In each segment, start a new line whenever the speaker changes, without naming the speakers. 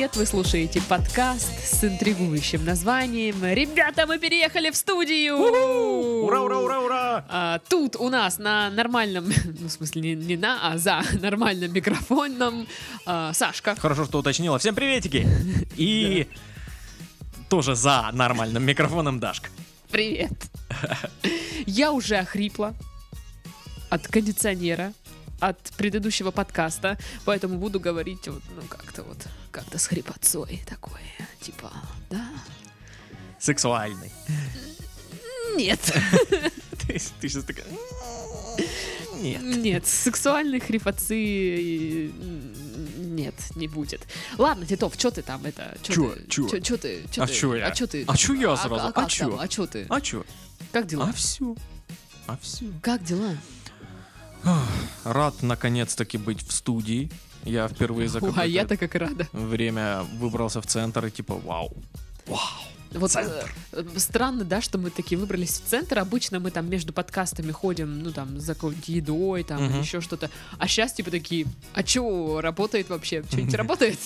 привет! Вы слушаете подкаст с интригующим названием «Ребята, мы переехали в студию!»
Ура, ура, ура, ура!
А, тут у нас на нормальном, ну, в смысле, не, не на, а за нормальным микрофоном а, Сашка.
Хорошо, что уточнила. Всем приветики! И тоже за нормальным микрофоном Дашка.
Привет! Я уже охрипла от кондиционера, от предыдущего подкаста, поэтому буду говорить вот, ну, как-то вот, как-то с хрипотцой такой, типа, да?
Сексуальный.
Нет.
Ты, сейчас такая... Нет.
Нет, сексуальной хрипотцы нет, не будет. Ладно, Титов, что ты там это?
Чё, чё?
чё, чё ты? чё
А
ты?
чё я?
А чё ты?
А чё я
А-
сразу?
А,
А
как
чё?
там? А чё ты?
А чё?
Как дела?
А все. А все.
Как дела?
Рад наконец-таки быть в студии. Я впервые за
О, а
какое-то
я-то как рада.
время выбрался в центр и типа вау. Вау.
Вот
Центр.
э, странно, да, что мы такие выбрались в центр. Обычно мы там между подкастами ходим, ну там за какой-нибудь едой, там или еще что-то. А сейчас типа такие, а чё работает вообще? Что-нибудь работает?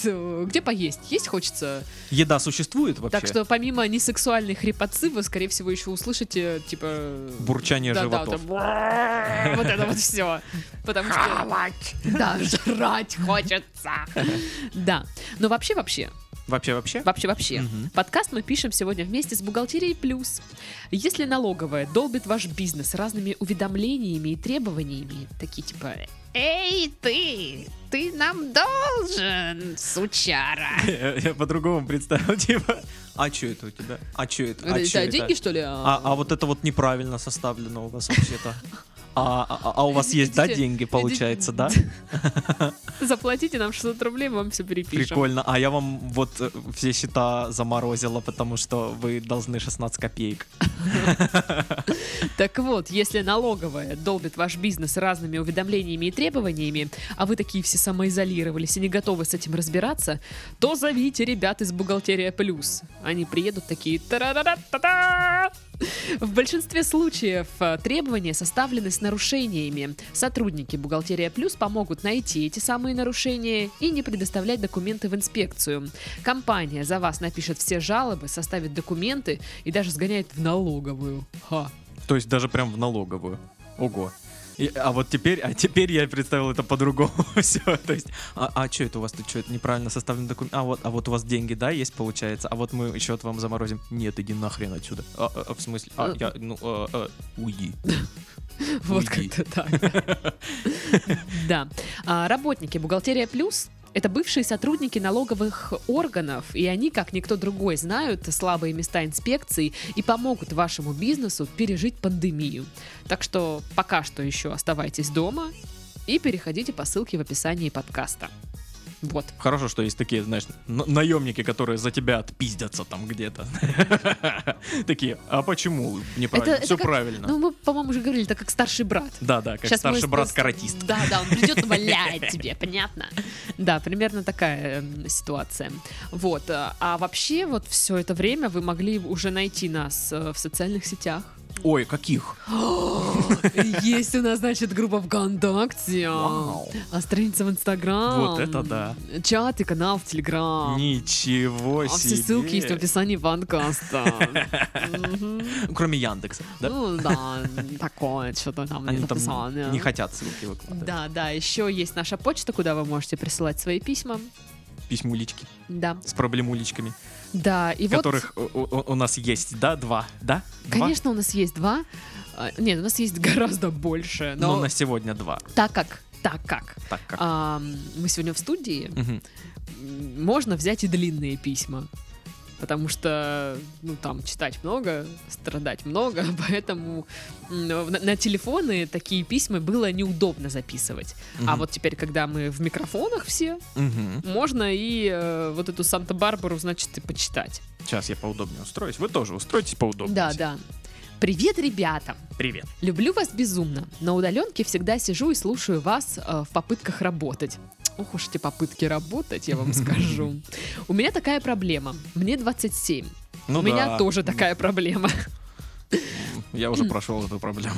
Где поесть? Есть хочется?
Еда существует вообще?
Так что помимо несексуальной хрипотцы, вы, скорее всего, еще услышите, типа...
Бурчание
да,
животов.
Да, вот это вот все. Потому что... Да, жрать хочется. Да. Но вообще, вообще,
Вообще, вообще?
вообще, вообще.
Мгм.
Подкаст мы пишем сегодня вместе с Бухгалтерией Плюс. Если налоговая долбит ваш бизнес разными уведомлениями и требованиями, такие типа «Эй, ты! Ты нам должен, сучара!»
Я, я по-другому представил, типа, а что это у тебя? А что это? А
Это
чё это?
деньги, что ли?
А, а вот это вот неправильно составлено у вас вообще-то. А, а- а у вас есть, да, деньги, получается, да?
Заплатите нам 600 рублей, мы вам все перепишем.
Прикольно. А я вам вот э, все счета заморозила, потому что вы должны 16 копеек.
Так вот, если налоговая долбит ваш бизнес разными уведомлениями и требованиями, а вы такие все самоизолировались и не готовы с этим разбираться, то зовите ребят из Бухгалтерия Плюс. Они приедут такие! В большинстве случаев э, требования составлены с нарушениями. Сотрудники Бухгалтерия Плюс помогут найти эти самые нарушения и не предоставлять документы в инспекцию. Компания за вас напишет все жалобы, составит документы и даже сгоняет в налоговую. Ха.
То есть даже прям в налоговую. Ого. И- а вот теперь, а теперь я представил это по-другому все. То есть, а, что это у вас тут что это неправильно составлен документ? А вот, а вот у вас деньги, да, есть получается? А вот мы счет вам заморозим. Нет, иди нахрен отсюда. А, а, а, в смысле? А, я, ну, а, а, уйди.
Вот как-то так. Да. А, Работники Бухгалтерия Плюс это бывшие сотрудники налоговых органов, и они, как никто другой, знают слабые места инспекции и помогут вашему бизнесу пережить пандемию. Так что пока что еще оставайтесь дома и переходите по ссылке в описании подкаста. Вот.
Хорошо, что есть такие, знаешь, на- наемники, которые за тебя отпиздятся там где-то. Такие, а почему неправильно? Все правильно.
Ну, мы, по-моему, уже говорили, это как старший брат.
Да, да, как старший
с-
брат
с-
каратист.
Да, да, он придет и валяет тебе, понятно? Да, примерно такая эм, ситуация. Вот. а а вообще, вот все это время вы могли уже найти нас э, в социальных сетях.
Ой, каких?
Есть у нас, значит, группа ВКонтакте,
Вау.
а страница в Инстаграм.
Вот это да.
Чат и канал в Телеграм.
Ничего
А
себе.
все ссылки есть в описании подкаста. Мгм.
Кроме Яндекса, да?
Ну да, такое, что-то там
Они там не хотят ссылки выкладывать.
Да, да, еще есть наша почта, куда вы можете присылать свои письма.
Письмулечки
Да,
с проблемулечками,
да, и вот,
которых у, у- у нас есть, да, два, да? Два?
конечно, у нас есть два. А, Нет, у нас есть гораздо больше, но
Но на сегодня два.
так как, так как
Так как.
ам, мы сегодня в студии, м, можно взять и длинные письма. Потому что, ну, там, читать много, страдать много, поэтому на, на телефоны такие письма было неудобно записывать. А
Мгм.
вот теперь, когда мы в микрофонах все,
Мгм.
можно и э, вот эту Санта-Барбару, значит, и почитать.
Сейчас я поудобнее устроюсь. Вы тоже устройтесь поудобнее.
Да, да. Привет, ребята!
Привет.
Люблю вас безумно. На удаленке всегда сижу и слушаю вас э, в попытках работать. Ох уж эти попытки работать, я вам скажу. У меня такая проблема. Мне 27.
Ну
У меня
да.
тоже такая проблема.
Я уже прошел эту проблему.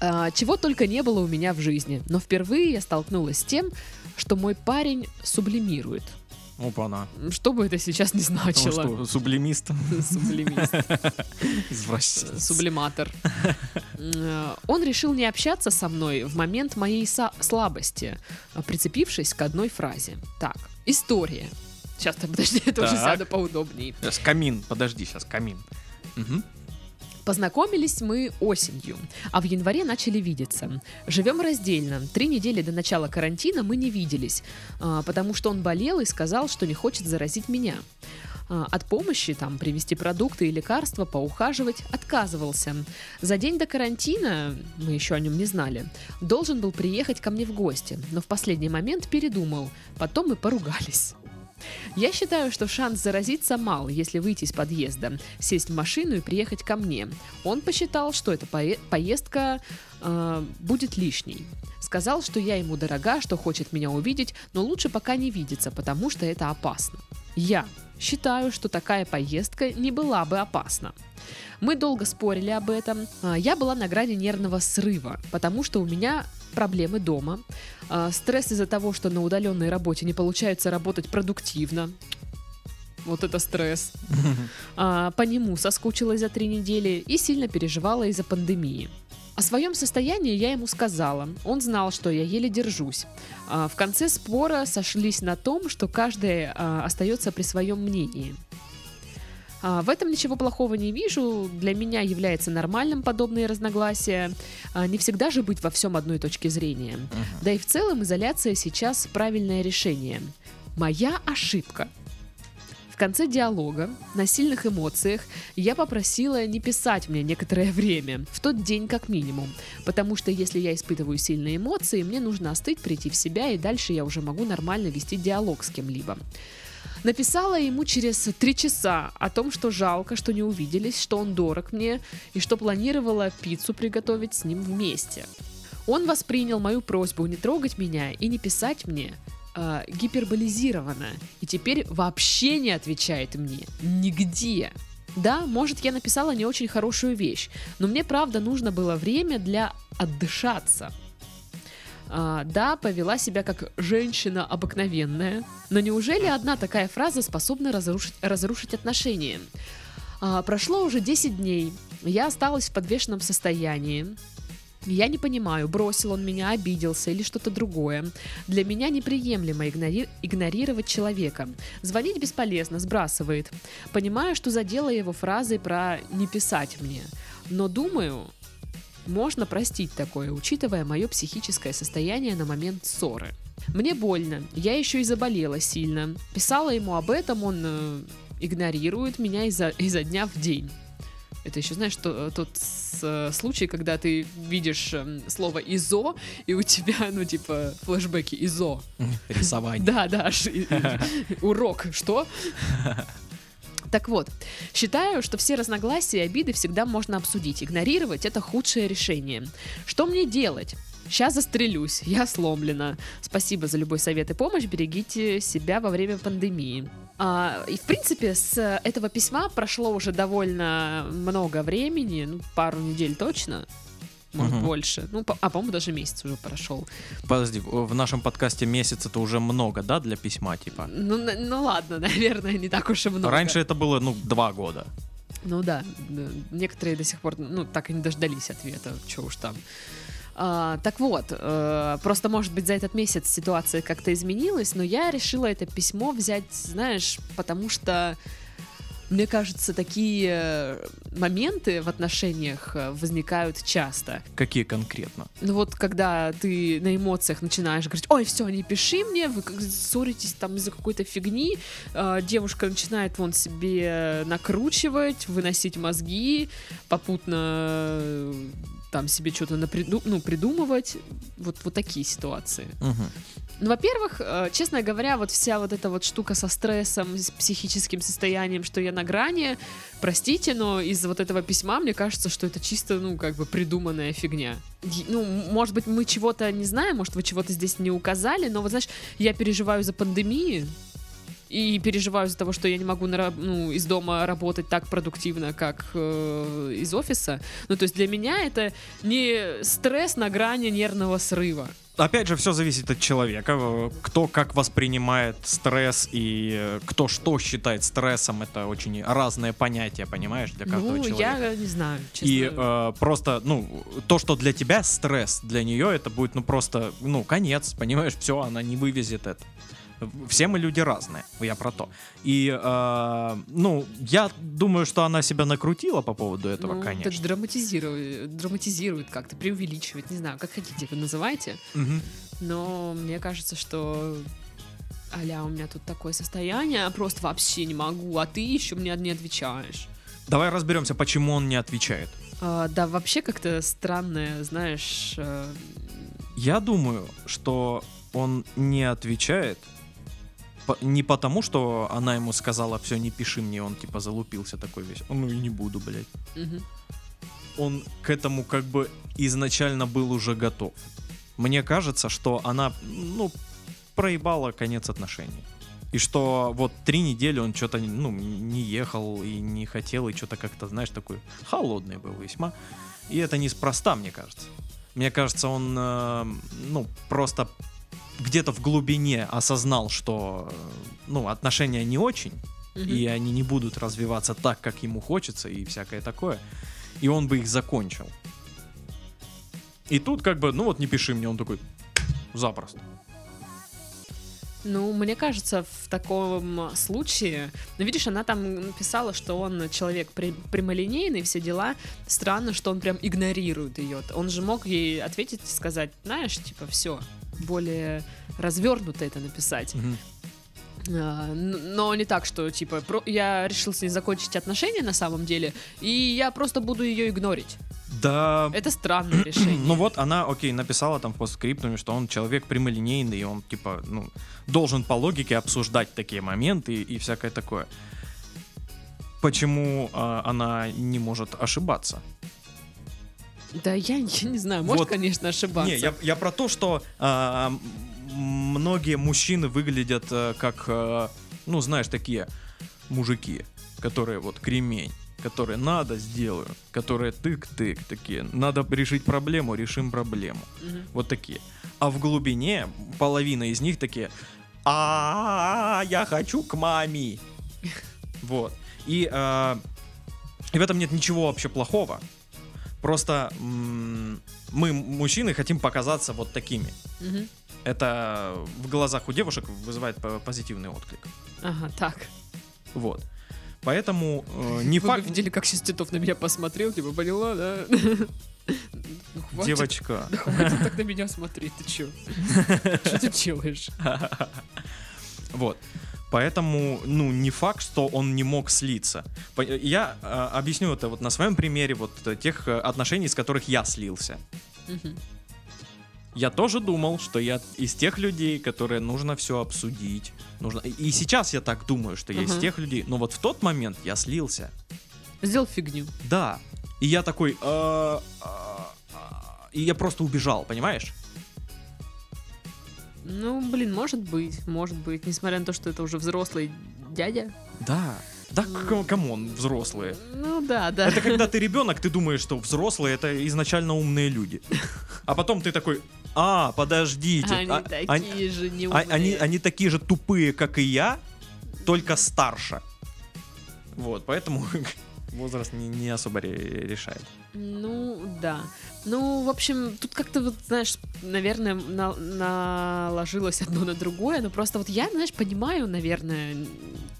А, Чего только не было у меня в жизни. Но впервые я столкнулась с тем, что мой парень сублимирует.
Опа-на.
Что бы это сейчас не значило.
что, сублимист?
Сублимист.
Извращенец.
Сублиматор. Э, Он решил не общаться со мной в момент моей слабости, прицепившись к одной фразе. Так, история. Сейчас, подожди, я тоже сяду поудобнее.
Сейчас камин, подожди, сейчас камин.
Познакомились мы осенью, а в январе начали видеться. Живем раздельно. Три недели до начала карантина мы не виделись, а, потому что он болел и сказал, что не хочет заразить меня. А, От помощи, там, привезти продукты и лекарства, поухаживать, отказывался. За день до карантина, мы еще о нем не знали, должен был приехать ко мне в гости, но в последний момент передумал. Потом мы поругались. Я считаю, что шанс заразиться мал, если выйти из подъезда, сесть в машину и приехать ко мне. Он посчитал, что эта пое- поездка э, будет лишней. Сказал, что я ему дорога, что хочет меня увидеть, но лучше пока не видеться, потому что это опасно. Я считаю, что такая поездка не была бы опасна. Мы долго спорили об этом. А, Я была на грани нервного срыва, потому что у меня проблемы дома. А, Стресс из-за того, что на удаленной работе не получается работать продуктивно. Вот это стресс. А, По нему соскучилась за три недели и сильно переживала из-за пандемии. О своем состоянии я ему сказала. Он знал, что я еле держусь. А, В конце спора сошлись на том, что каждый а, остается при своем мнении. А, В этом ничего плохого не вижу. Для меня является нормальным подобные разногласия. А, Не всегда же быть во всем одной точки зрения.
Мгм.
Да и в целом изоляция сейчас правильное решение. Моя ошибка. В конце диалога, на сильных эмоциях, я попросила не писать мне некоторое время, в тот день как минимум, потому что если я испытываю сильные эмоции, мне нужно остыть, прийти в себя, и дальше я уже могу нормально вести диалог с кем-либо. Написала ему через три часа о том, что жалко, что не увиделись, что он дорог мне и что планировала пиццу приготовить с ним вместе. Он воспринял мою просьбу не трогать меня и не писать мне э, гиперболизированно и теперь вообще не отвечает мне нигде. Да, может, я написала не очень хорошую вещь, но мне правда нужно было время для отдышаться. А, да, повела себя как женщина обыкновенная, но неужели одна такая фраза способна разрушить, разрушить отношения? А, прошло уже 10 дней, я осталась в подвешенном состоянии. Я не понимаю, бросил он меня, обиделся или что-то другое. Для меня неприемлемо игнори- игнорировать человека. Звонить бесполезно, сбрасывает. Понимаю, что задела его фразой про «не писать мне». Но думаю, можно простить такое, учитывая мое психическое состояние на момент ссоры. Мне больно, я еще и заболела сильно. Писала ему об этом, он э, игнорирует меня изо, изо дня в день. Это еще, знаешь, что, тот с- э, случай, когда ты видишь эм, слово ИЗО, и у тебя, ну, типа, флешбеки ИЗО.
Рисование.
Да, да, урок, что? Так вот, считаю, что все разногласия и обиды всегда можно обсудить. Игнорировать это худшее решение. Что мне делать? Сейчас застрелюсь, я сломлена. Спасибо за любой совет и помощь. Берегите себя во время пандемии. А, и в принципе с этого письма прошло уже довольно много времени, ну пару недель точно, может
Мгм.
больше. Ну, по- а по-моему даже месяц уже прошел.
Подожди, в нашем подкасте месяц это уже много, да, для письма, типа?
Ну, на- ну ладно, наверное, не так уж и много.
Раньше это было, ну, два года.
Ну да, да, некоторые до сих пор, ну, так и не дождались ответа, что уж там. А, так вот, э, просто, может быть, за этот месяц ситуация как-то изменилась, но я решила это письмо взять, знаешь, потому что мне кажется, такие э, моменты в отношениях э, возникают часто.
Какие конкретно?
Ну вот, когда ты на эмоциях начинаешь говорить, ой, все, не пиши мне, вы ссоритесь там из-за какой-то фигни, а, девушка начинает вон себе накручивать, выносить мозги, попутно э, там себе что-то наприду- ну, придумывать, вот, вот такие ситуации.
Мгм.
Ну, во-первых, э, честно говоря, вот вся вот эта вот штука со стрессом, с психическим состоянием, что я на грани, простите, но из вот этого письма мне кажется, что это чисто, ну, как бы придуманная фигня. Ну, может быть, мы чего-то не знаем, может, вы чего-то здесь не указали, но вот, знаешь, я переживаю за пандемию, и переживаю из-за того, что я не могу на ну, из дома работать так продуктивно, как э, из офиса. Ну, то есть для меня это не стресс на грани нервного срыва.
Опять же, все зависит от человека. э, Кто как воспринимает стресс и э, кто что считает стрессом, это очень разные понятия, понимаешь, для каждого
ну,
человека.
я не знаю, честно.
И э, просто, ну, то, что для тебя стресс, для нее это будет, ну, просто, ну, конец, понимаешь, все, она не вывезет это. Все мы люди разные, я про то. И, э, ну, я думаю, что она себя накрутила по поводу этого,
ну,
конечно.
Так драматизирует, драматизирует как-то, преувеличивает, не знаю, как хотите это называйте.
Мгм.
Но мне кажется, что аля, у меня тут такое состояние, просто вообще не могу, а ты еще мне не отвечаешь.
Давай разберемся, почему он не отвечает.
А, да, вообще как-то странное, знаешь, э,
Я думаю, что он не отвечает не потому, что она ему сказала, все, не пиши мне, он типа залупился такой весь. Ну и не буду, блядь.
мгм.
Он к этому как бы изначально был уже готов. Мне кажется, что она, ну, проебала конец отношений. И что вот три недели он что-то, ну, не ехал и не хотел, и что-то как-то, знаешь, такой холодный был весьма. И это неспроста, мне кажется. Мне кажется, он, э, ну, просто где-то в глубине осознал, что, э, ну, отношения не очень,
Мгм.
и они не будут развиваться так, как ему хочется, и всякое такое. И он бы их закончил. И тут как бы, ну вот не пиши мне, он такой, запросто.
Ну, мне кажется, в таком случае, ну, видишь, она там писала, что он человек прямолинейный, все дела. Странно, что он прям игнорирует ее. Он же мог ей ответить и сказать, знаешь, типа, все, более развернуто это написать. Н- Но не так, что типа про- я решил с ней закончить отношения на самом деле, и я просто буду ее игнорить.
Да,
Это странное решение.
ну вот она, окей, написала там в постскриптуме, что он человек прямолинейный, и он, типа, ну, должен по логике обсуждать такие моменты и, и всякое такое. Почему а, она не может ошибаться?
Да я, я не знаю, может,
Вот.
конечно, ошибаться.
Не, я, я про то, что м, многие мужчины выглядят э, как, э, ну, знаешь, такие мужики, которые вот кремень, которые надо сделаю, которые тык-тык такие, надо решить проблему, решим проблему.
Мгм.
Вот такие. А в глубине половина из них такие, а я хочу к маме. Вот. И, э, и в этом нет ничего вообще плохого. Просто мы, мужчины, хотим показаться вот такими. Это в глазах у девушек вызывает по- позитивный отклик.
Ага, так.
Вот. Поэтому э, не
Вы
факт...
бы видели, как сейчас Титов на меня посмотрел, типа, поняла, да? Ну, хватит,
Девочка.
да хватит так на меня смотреть, ты чё? Что ты делаешь?
Вот. Поэтому, ну, не факт, что он не мог слиться. Я э, объясню это вот на своем примере вот э, тех э, отношений, из которых я слился. Я тоже думал, что я из тех людей, которые нужно все обсудить. Нужно... И сейчас я так думаю, что я из
Мгм.
тех людей. Но вот в тот момент я слился.
Сделал фигню.
Да. И я такой... «Э, э, э», И я просто убежал, понимаешь?
Ну, блин, может быть, может быть. Несмотря на то, что это уже взрослый дядя.
Да. Да, come on, взрослые.
Ну да, да.
Это когда ты ребенок, ты думаешь, что взрослые это изначально умные люди. А потом ты такой, а, подождите.
Они
а-
такие
они-
же не
а- они, они такие же тупые, как и я, только старше. Вот, поэтому возраст не, не особо ре- решает.
Ну, да. Ну, в общем, тут как-то, вот, знаешь, наверное, на- наложилось одно на другое, но просто вот я, знаешь, понимаю, наверное,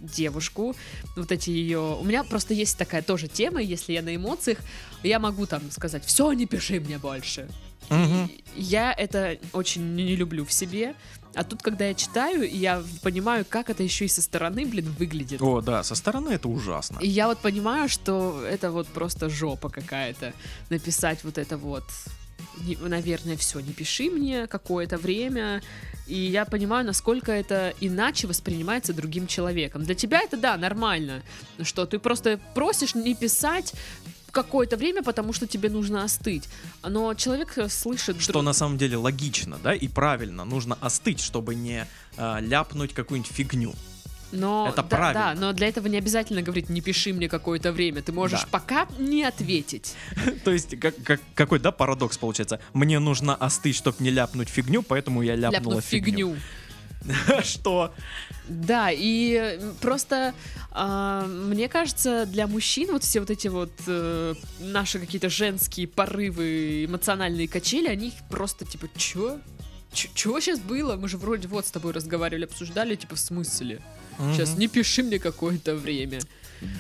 девушку, вот эти ее... У меня просто есть такая тоже тема, если я на эмоциях, я могу там сказать, все, не пиши мне больше. И Я это очень не люблю в себе, а тут, когда я читаю, я понимаю, как это еще и со стороны, блин, выглядит.
О, да, со стороны это ужасно.
И я вот понимаю, что это вот просто жопа какая-то. Написать вот это вот. Не- наверное, все, не пиши мне какое-то время. И я понимаю, насколько это иначе воспринимается другим человеком. Для тебя это, да, нормально. Что ты просто просишь не писать какое-то время, потому что тебе нужно остыть. Но человек э, слышит...
Что
друг-
на самом деле логично, да, и правильно. Нужно остыть, чтобы не а, ляпнуть какую-нибудь фигню.
Но,
Это
да,
правильно.
Да, но для этого не обязательно говорить, не пиши мне какое-то время. Ты можешь
Да.
пока не ответить.
То есть как, как- какой, да, парадокс получается? Мне нужно остыть, чтобы не ляпнуть фигню, поэтому я ляпнула
Ляпнув фигню.
Что?
Да, и м, просто а, мне кажется, для мужчин вот все вот эти вот э, наши какие-то женские порывы, эмоциональные качели, они просто типа, чё? Чё, чё сейчас было? Мы же вроде вот с тобой разговаривали, обсуждали, типа, в смысле? Сейчас
Мгм.
не пиши мне какое-то время.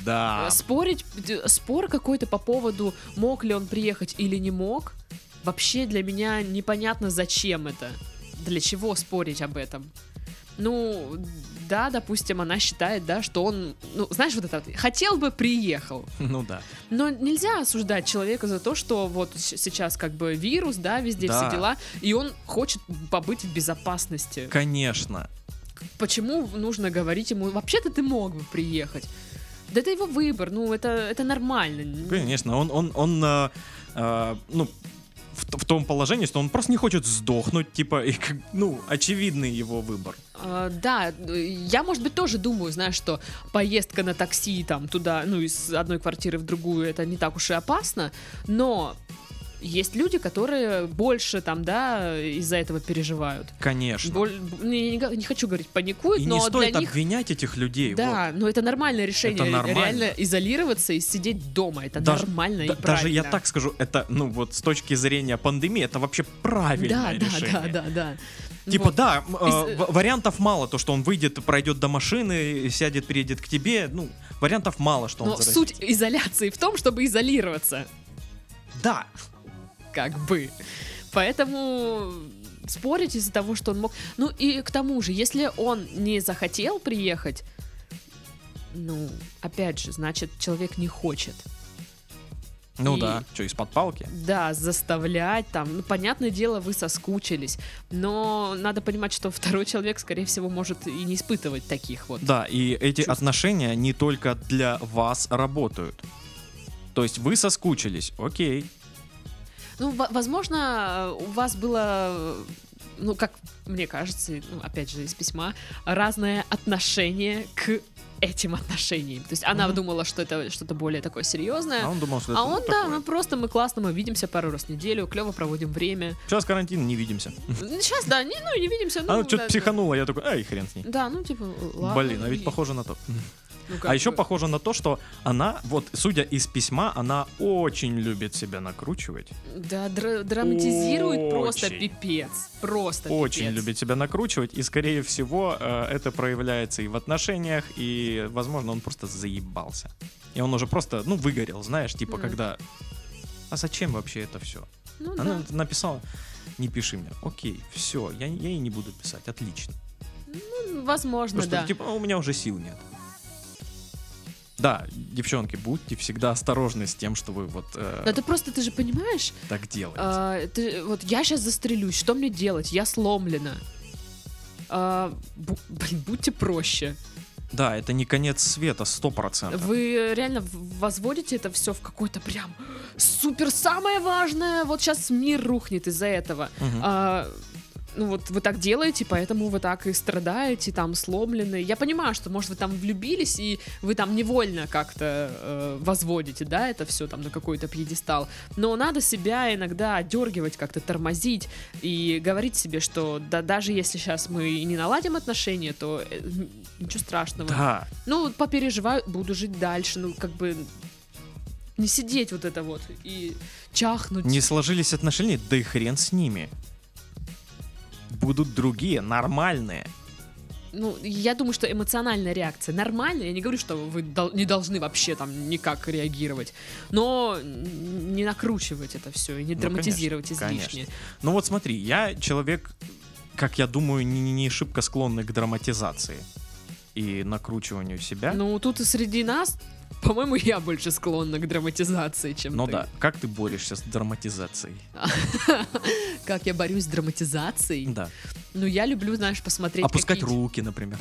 Да.
А Спорить, спор какой-то по поводу, мог ли он приехать или не мог, вообще для меня непонятно, зачем это. Для чего спорить об этом? Ну, да, допустим, она считает, да, что он, ну, знаешь, вот это, вот, хотел бы, приехал.
Ну да.
Но нельзя осуждать человека за то, что вот сейчас как бы вирус, да, везде
Да.
все дела, и он хочет побыть в безопасности.
Конечно.
Почему нужно говорить ему, вообще-то ты мог бы приехать? Да это его выбор, ну это, это нормально.
Конечно. Он, он, он, э, э, ну, в, в том положении, что он просто не хочет сдохнуть, типа, и, ну, очевидный его выбор.
А, да, я, может быть, тоже думаю, знаешь, что поездка на такси там туда, ну, из одной квартиры в другую, это не так уж и опасно, но есть люди, которые больше там, да, из-за этого переживают.
Конечно.
Боль- не, не не хочу говорить паникуют,
И
но
не стоит
для них
обвинять этих людей.
Да, но это нормальное решение.
Это нормально.
Реально изолироваться и сидеть дома. Это
Даже-
нормально
Да-
и
даже я
правильно.
так скажу, это, ну вот с точки зрения пандемии, это вообще правильное
да,
решение.
Да, да, да, да.
Типа,
Вот.
да, м, э,
Из-
вариантов мало, то, что он выйдет, пройдет до машины, сядет, приедет к тебе, ну, вариантов мало, что он
Но
заразится.
суть изоляции в том, чтобы изолироваться.
Да,
Как бы. Поэтому спорить из-за того, что он мог... Ну и к тому же, если он не захотел приехать, ну, опять же, значит, человек не хочет.
ну
И-
да, что, из-под палки?
Да, заставлять там. Ну, понятное дело, вы соскучились. Но надо понимать, что второй человек, скорее всего, может и не испытывать таких вот.
Да, и эти
Чувств.
отношения не только для вас работают. То есть вы соскучились, окей.
Ну, во- возможно, у вас было, э, ну, как мне кажется, ну, опять же, из письма, разное отношение к этим отношениям. То есть она
Мгм.
думала, что это что-то более такое серьезное.
А он думал, что
А
это
он,
ну,
да,
такое.
ну просто мы классно, мы видимся пару раз в неделю, клево проводим время.
Сейчас карантин, не видимся.
Сейчас, да, не, ну, не видимся. Ну,
Она что-то
да,
психанула, я такой, ай, хрен с ней.
Да, ну, типа, ладно.
Блин, а ведь похоже на то.
Ну,
А еще
бы.
похоже на то, что она, вот, судя из письма, она очень любит себя накручивать.
Да, дра- драматизирует просто
Очень.
пипец. Просто
Очень
пипец.
любит себя накручивать, и, скорее всего, э, это проявляется и в отношениях, и, возможно, он просто заебался. И он уже просто, ну, выгорел, знаешь, типа,
Мгм.
когда... А зачем вообще это все?
Ну,
Она
да.
написала, не пиши мне. Окей, все, я, я и не буду писать, отлично.
Ну, возможно,
Потому что,
да.
типа, «А у меня уже сил нет. Да, девчонки, будьте всегда осторожны с тем, что вы вот э,
Да ты просто, ты же понимаешь,
так делаете.
а, ты- вот я сейчас застрелюсь, что мне делать? Я сломлена. А, бу- блин, будьте проще.
Да, это не конец света, сто процентов.
Вы реально возводите это все в какой-то прям супер самое важное. Вот сейчас мир рухнет из-за этого.
Мгм.
А, ну вот вы так делаете, поэтому вы так и страдаете, там сломлены. Я понимаю, что, может, вы там влюбились, и вы там невольно как-то э, возводите, да, это все там на какой-то пьедестал. Но надо себя иногда отдергивать, как-то тормозить и говорить себе, что да, даже если сейчас мы и не наладим отношения, то э, ничего страшного.
Да,
Ну, попереживаю, буду жить дальше, ну, как бы не сидеть вот это вот и чахнуть.
не сложились отношения, да и хрен с ними. Будут другие, нормальные.
Ну, я думаю, что эмоциональная реакция нормальная. Я не говорю, что вы дол- не должны вообще там никак реагировать. Но не накручивать это все и не
Ну,
драматизировать
конечно,
излишне.
Ну вот смотри, я человек, как я думаю, не, не шибко склонный к драматизации и накручиванию себя.
Ну, тут и среди нас По-моему, я больше склонна к драматизации, чем
Ну
ты.
да. Как ты борешься с драматизацией?
Как я борюсь с драматизацией?
Да.
Ну, я люблю, знаешь, посмотреть
Опускать руки, например.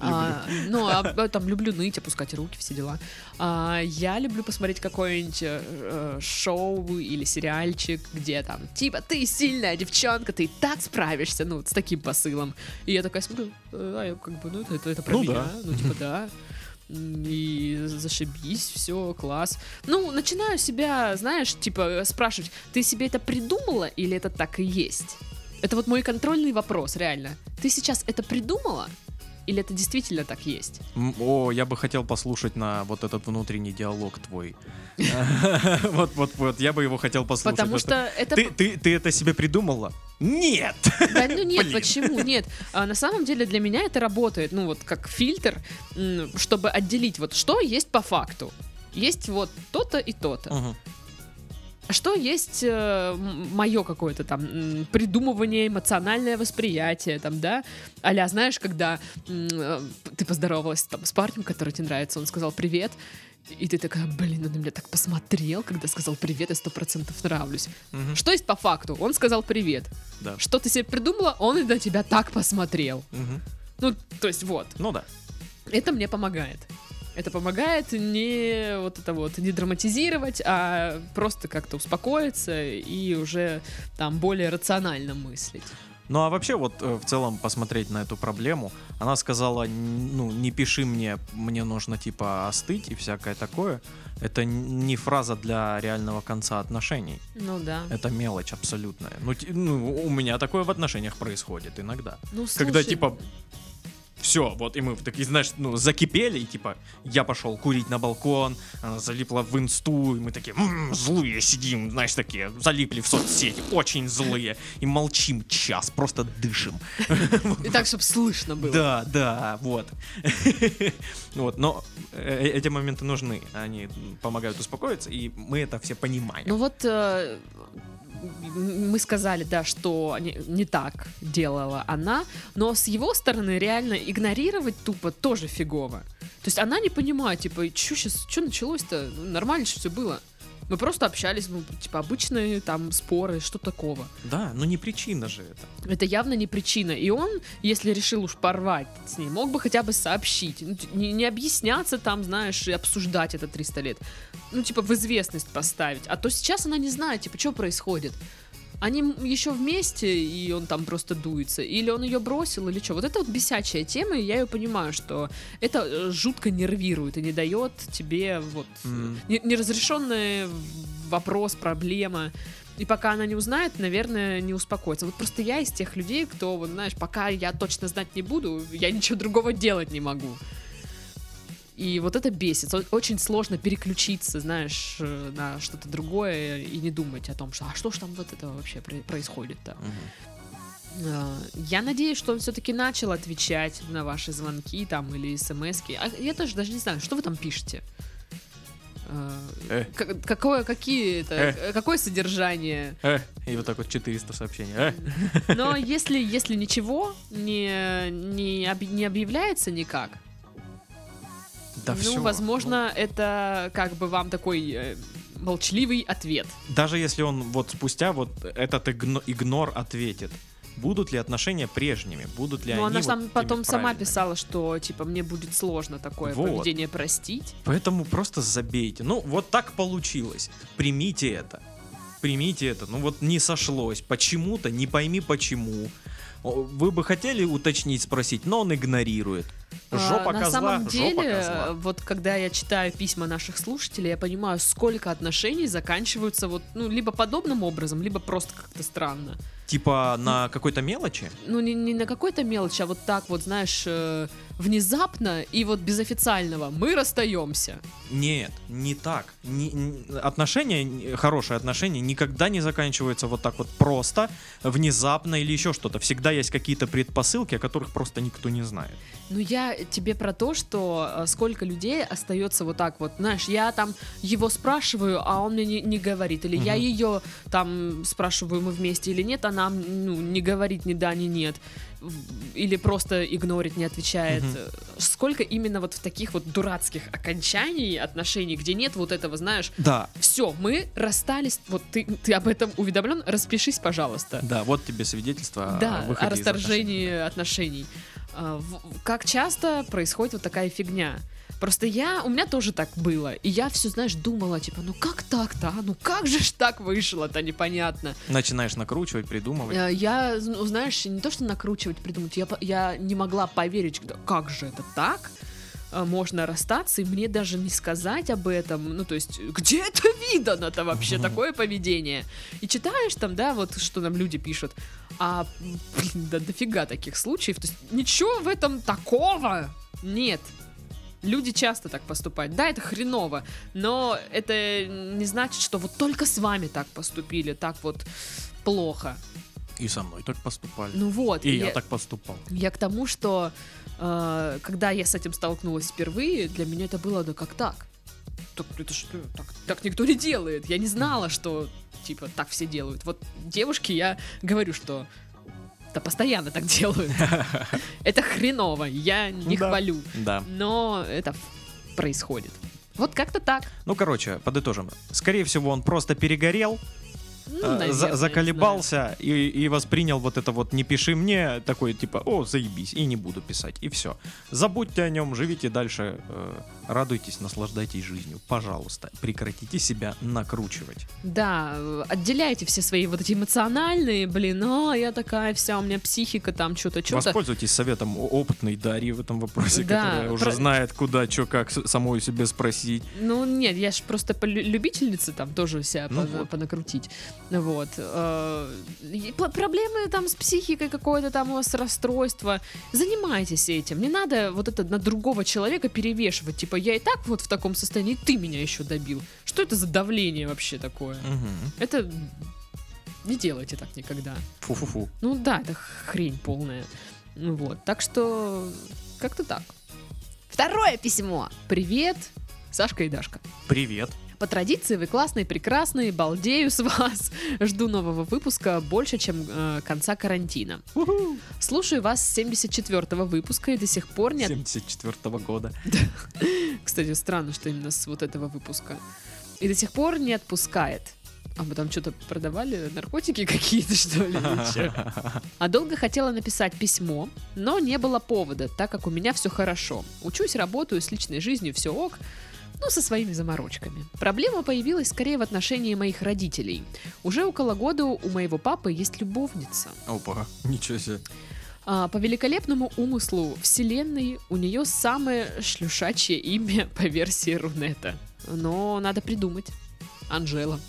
А, ну, а, а, там люблю ныть, опускать руки, все дела. Я люблю посмотреть какое-нибудь э, шоу или сериальчик, где там, типа, ты сильная девчонка, ты так справишься, ну, с таким посылом. И я такая смотрю, э, а я как бы, ну, это, это, про
Ну
меня, ну, типа, да. И зашибись, все, класс. Ну, начинаю себя, знаешь, типа, спрашивать, ты себе это придумала или это так и есть? Это вот мой контрольный вопрос, реально. Ты сейчас это придумала? Или это действительно так есть?
О, я бы хотел послушать на вот этот внутренний диалог твой. Вот, вот, вот, я бы его хотел послушать.
Потому что это...
Ты, это себе придумала? Нет!
Да, ну нет,
Блин.
почему? Нет. А, на самом деле для меня это работает, ну вот как фильтр, чтобы отделить вот что есть по факту. Есть вот то-то и то-то. Что есть мое какое-то там придумывание, эмоциональное восприятие, там, да? Аля, знаешь, когда э, ты поздоровалась там с парнем, который тебе нравится, он сказал привет, и ты такая, блин, он на меня так посмотрел, когда сказал привет, я сто процентов нравлюсь.
Мгм.
Что есть по факту? Он сказал привет.
Да.
Что ты себе придумала, он и на тебя так посмотрел.
Мгм.
Ну, то есть вот,
Ну да.
это мне помогает. Это помогает не вот это вот не драматизировать, а просто как-то успокоиться и уже там более рационально мыслить.
Ну а вообще вот э, в целом посмотреть на эту проблему, она сказала, ну не пиши мне, мне нужно типа остыть и всякое такое. Это не фраза для реального конца отношений.
Ну да.
Это мелочь абсолютная. Ну, ну, у меня такое в отношениях происходит иногда.
Ну,
Когда
слушай,
типа все, вот, и мы такие, знаешь, ну, закипели, и типа, я пошел курить на балкон, она залипла в инсту, и мы такие, «М, злые сидим, знаешь, такие, залипли в соцсети, очень злые, и молчим час, просто дышим.
И так, чтобы слышно было.
Да, да, вот. Вот, но э, эти моменты нужны, они помогают успокоиться, и мы это все понимаем.
Ну вот э, мы сказали, да, что не, не так делала она, но с его стороны реально игнорировать тупо тоже фигово. То есть она не понимает, типа, что сейчас, что началось-то? Нормально же все было. Мы просто общались, ну, типа, обычные там споры, что такого.
Да, но не причина же это.
Это явно не причина. И он, если решил уж порвать с ней, мог бы хотя бы сообщить. Ну, не, не объясняться там, знаешь, и обсуждать это 300 лет. Ну, типа, в известность поставить. А то сейчас она не знает, типа, что происходит. Они еще вместе, и он там просто дуется. Или он ее бросил, или что. Вот это вот бесячая тема, и я ее понимаю, что это э, жутко нервирует и не дает тебе вот не- неразрешенный вопрос, проблема. И пока она не узнает, наверное, не успокоится. Вот просто я из тех людей, кто, вот, знаешь, пока я точно знать не буду, я ничего другого делать не могу. И вот это бесит. Очень сложно переключиться, знаешь, э, на что-то другое и не думать о том, что а что ж там вот это вообще про- происходит-то.
Мгм.
А, Я надеюсь, что он все-таки начал отвечать на ваши звонки там или смс А я тоже даже не знаю, что вы там пишете.
Э.
к- Какое, какие это,
Э.
какое содержание?
Э, и вот так вот 400 сообщений. Э.
Но если, если ничего не, не, об- не объявляется никак,
Да
ну,
всё.
возможно, это как бы вам такой э, молчаливый ответ.
Ну, даже если он вот спустя вот этот игно- игнор ответит, будут ли отношения прежними, будут ли
Но
они
она
вот
сам
теми
потом сама писала, что типа мне будет сложно такое
Вот.
поведение простить.
Поэтому просто забейте. Ну, вот так получилось. Примите это. Примите это. Ну вот не сошлось. Почему-то, не пойми почему. Вы бы хотели уточнить, спросить, но он игнорирует.
А,
Жопа
На
козла,
самом деле, вот когда я читаю письма наших слушателей, я понимаю, сколько отношений заканчиваются вот, ну, либо подобным образом, либо просто как-то странно.
Типа на какой-то мелочи?
Ну, не, не на какой-то мелочи, а вот так вот, знаешь, э, внезапно и вот без официального мы расстаемся.
Нет, не так. Не- н- отношения, хорошие отношения никогда не заканчиваются вот так вот просто, внезапно или еще что-то. Всегда есть какие-то предпосылки, о которых просто никто не знает.
Ну, я тебе про то, что э, сколько людей остается вот так вот, знаешь, я там его спрашиваю, а он мне не, не говорит, или я
Мгм.
ее там спрашиваю, мы вместе или нет, она ну, не говорит ни да, ни нет. или просто игнорит, не отвечает.
Мгм.
Сколько именно вот в таких вот дурацких окончаний отношений, где нет вот этого, знаешь,
Да,
все, мы расстались, вот ты, ты об этом уведомлен, распишись, пожалуйста.
да, вот тебе свидетельство
Да,
о
о расторжении отношений. В- Как часто происходит вот такая фигня? Просто я, у меня тоже так было, и я все, знаешь, думала, типа, ну как так-то, а? ну как же ж так вышло-то, непонятно.
Начинаешь накручивать, придумывать.
Э, Я, ну, знаешь, не то, что накручивать, придумать, я, я не могла поверить, как же это так? Э, Можно расстаться, и мне даже не сказать об этом. Ну, то есть, где это видано-то вообще,
Мгм.
такое поведение? И читаешь там, да, вот что нам люди пишут. А, блин, да дофига таких случаев. То есть, ничего в этом такого нет. Люди часто так поступают. Да, это хреново, но это не значит, что вот только с вами так поступили, так вот плохо.
И со мной так поступали.
Ну вот.
И я так поступал.
я к тому, что э, когда я с этим столкнулась впервые, для меня это было, да как так? Так, это что? Так, так никто не делает. Я не знала, что типа так все делают. Вот девушке я говорю, что да постоянно так делают. Это хреново, я не
Да.
хвалю.
Да.
Но это происходит. Вот как-то так.
Ну, короче, подытожим. Скорее всего, он просто перегорел,
Ну,
э,
наверное,
за- заколебался и, и воспринял вот это вот «не пиши мне», такой типа «о, заебись», и не буду писать, и все. Забудьте о нем, живите дальше, э, радуйтесь, наслаждайтесь жизнью. Пожалуйста, прекратите себя накручивать.
Да, отделяйте все свои вот эти эмоциональные, блин, а, я такая вся, у меня психика там что-то, что-то.
Воспользуйтесь советом опытной Дарьи в этом вопросе,
Да,
которая уже
про-
знает, куда, что, как самой себе спросить.
Ну, нет, я же просто по лю- любительница там тоже себя
Ну
пона-
вот.
понакрутить. Вот. э, Проблемы там с психикой какой-то, там у вас расстройство. Занимайтесь этим. Не надо вот это на другого человека перевешивать. Типа, я и так вот в таком состоянии, ты меня еще добил. Что это за давление вообще такое?
Мгм.
Это... Не делайте так никогда.
Фу-фу-фу.
Ну да, это хрень полная. Ну Вот, так что как-то так. Второе письмо. Привет, Сашка и Дашка.
Привет.
По традиции вы классные, прекрасные, балдею с вас. Жду нового выпуска больше, чем э, конца карантина. Слушаю вас с 74 выпуска и до сих пор не... от-
74 года.
Кстати, странно, что именно с вот этого выпуска. И до сих пор не отпускает. А мы там что-то продавали, наркотики какие-то, что ли? А долго хотела написать письмо, но не было повода, так как у меня все хорошо. Учусь, работаю, с личной жизнью все ок, ну, со своими заморочками. Проблема появилась скорее в отношении моих родителей. Уже около года у моего папы есть любовница.
Опа, ничего себе.
А, по великолепному умыслу вселенной у нее самое шлюшачье имя по версии Рунета. Но надо придумать. Анжела.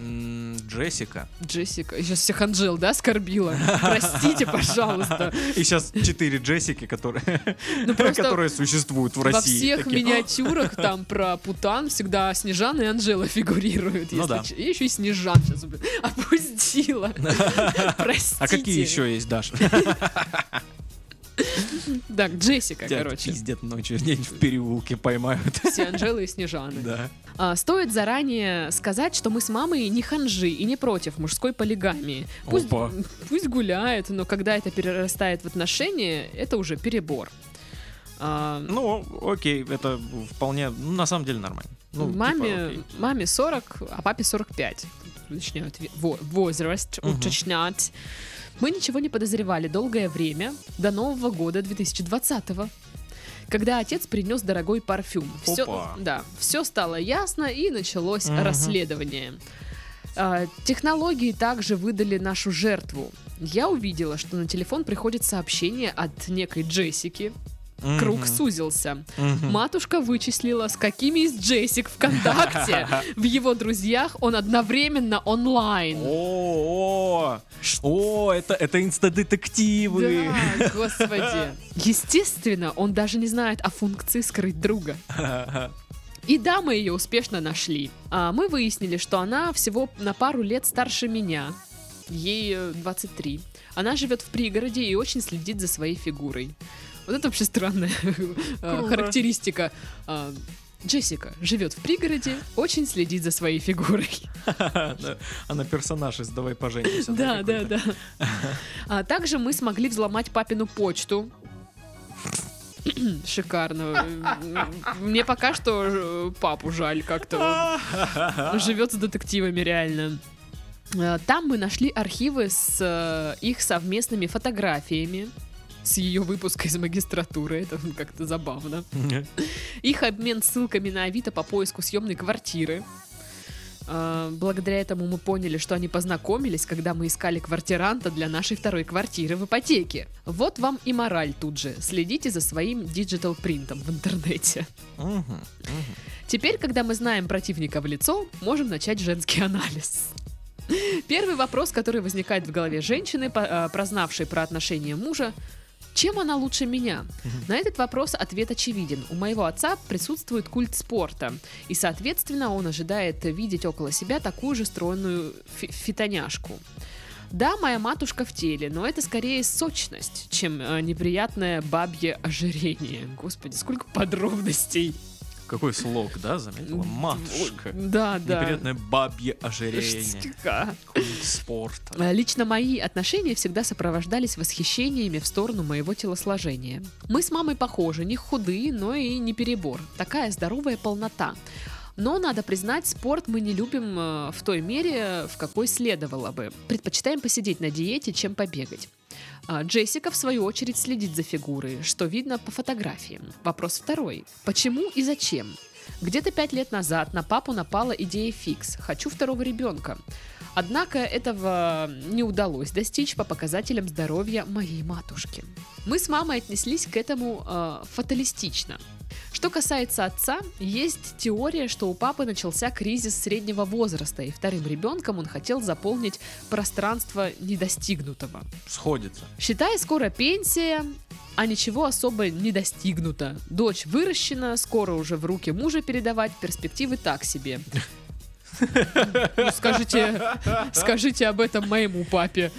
Джессика.
Джессика. Я Сейчас всех Анжел, да, оскорбила? Простите, пожалуйста.
И сейчас четыре Джессики, которые,
Ну,
которые существуют в
Во
России.
всех
Такие,
миниатюрах там про Путан всегда Снежана и Анжела фигурируют.
Ну да.
ч- Я еще и Снежан сейчас опустила. Простите.
А какие еще есть, Даш?
Так, Джессика,
Тебя
короче.
пиздят ночью, где-нибудь в переулке поймают.
Все Анжелы и Снежаны.
Да.
А, стоит заранее сказать, что мы с мамой не ханжи и не против мужской полигамии. Пусть,
Опа.
пусть гуляет, но когда это перерастает в отношения, это уже перебор. А,
Ну, окей, это вполне, ну, на самом деле нормально. Ну, типа,
маме,
окей.
маме 40, а папе 45. Уточняют ве- во- возраст,
Мгм.
уточнять. Мы ничего не подозревали долгое время, до Нового года 2020 когда отец принес дорогой парфюм. Все,
Опа.
да, все стало ясно и началось
Мгм.
расследование. А, технологии также выдали нашу жертву. Я увидела, что на телефон приходит сообщение от некой Джессики. Круг
Мгм.
сузился.
Мгм.
Матушка вычислила, с какими из Джессик ВКонтакте в его друзьях он одновременно онлайн.
О, о, это, это инстадетективы.
Да, господи. Естественно, он даже не знает о функции скрыть друга. И да, мы ее успешно нашли. А мы выяснили, что она всего на пару лет старше меня. Ей э, 23. Она живет в пригороде и очень следит за своей фигурой. Вот это вообще странная э, характеристика. А, Джессика живет в пригороде, очень следит за своей фигурой.
Да, Она персонаж из «Давай поженимся».
Да, да, да. А также мы смогли взломать папину почту. Шикарно. Мне пока что э, папу жаль как-то. Живет с детективами реально. Э, Там мы нашли архивы с э, их совместными фотографиями с ее выпуска из магистратуры. Это как-то забавно. Их обмен ссылками на Авито по поиску съемной квартиры. А, Благодаря этому мы поняли, что они познакомились, когда мы искали квартиранта для нашей второй квартиры в ипотеке. Вот вам и мораль тут же. Следите за своим digital print ом в интернете.
Мгм.
Теперь, когда мы знаем противника в лицо, можем начать женский анализ. Первый вопрос, который возникает в голове женщины, э, прознавшей про отношения мужа, чем она лучше меня? На этот вопрос ответ очевиден. У моего отца присутствует культ спорта, и, соответственно, он ожидает видеть около себя такую же стройную фи- фитоняшку. Да, моя матушка в теле, но это скорее сочность, чем э, неприятное бабье ожирение. Господи, сколько подробностей.
Какой слог, да, заметила? Матушка.
Да, да.
Неприятное бабье ожирение. Спорта.
Э, Лично мои отношения всегда сопровождались восхищениями в сторону моего телосложения. Мы с мамой похожи, не худые, но и не перебор. Такая здоровая полнота. Но, надо признать, спорт мы не любим э, в той мере, в какой следовало бы. Предпочитаем посидеть на диете, чем побегать. А Джессика, в свою очередь, следит за фигурой, что видно по фотографиям. Вопрос второй. Почему и зачем? Где-то пять лет назад на папу напала идея фикс «хочу второго ребенка». Однако этого не удалось достичь по показателям здоровья моей матушки. Мы с мамой отнеслись к этому э, фаталистично. Что касается отца, есть теория, что у папы начался кризис среднего возраста, и вторым ребенком он хотел заполнить пространство недостигнутого.
Сходится.
Считай, скоро пенсия, а ничего особо не достигнуто. Дочь выращена, скоро уже в руки мужа передавать, перспективы так себе. Ну, скажите, скажите об этом моему папе.